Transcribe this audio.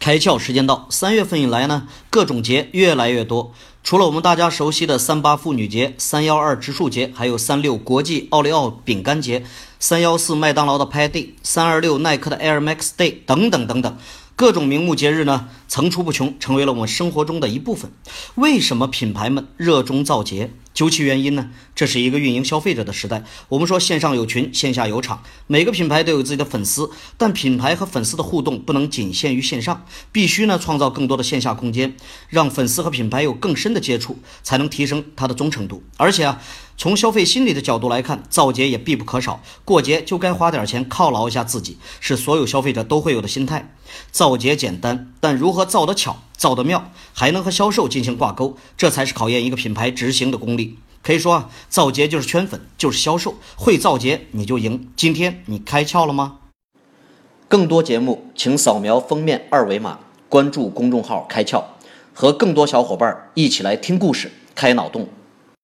开窍时间到，三月份以来呢，各种节越来越多。除了我们大家熟悉的三八妇女节、三幺二植树节，还有三六国际奥利奥饼干节、三幺四麦当劳的 Pi Day、三二六耐克的 Air Max Day 等等等等。各种名目节日呢层出不穷，成为了我们生活中的一部分。为什么品牌们热衷造节？究其原因呢？这是一个运营消费者的时代。我们说线上有群，线下有场，每个品牌都有自己的粉丝，但品牌和粉丝的互动不能仅限于线上，必须呢创造更多的线下空间，让粉丝和品牌有更深的接触，才能提升它的忠诚度。而且啊，从消费心理的角度来看，造节也必不可少。过节就该花点钱犒劳一下自己，是所有消费者都会有的心态。造节简单，但如何造得巧、造得妙，还能和销售进行挂钩，这才是考验一个品牌执行的功力。可以说啊，造节就是圈粉，就是销售，会造节你就赢。今天你开窍了吗？更多节目，请扫描封面二维码，关注公众号“开窍”，和更多小伙伴一起来听故事、开脑洞。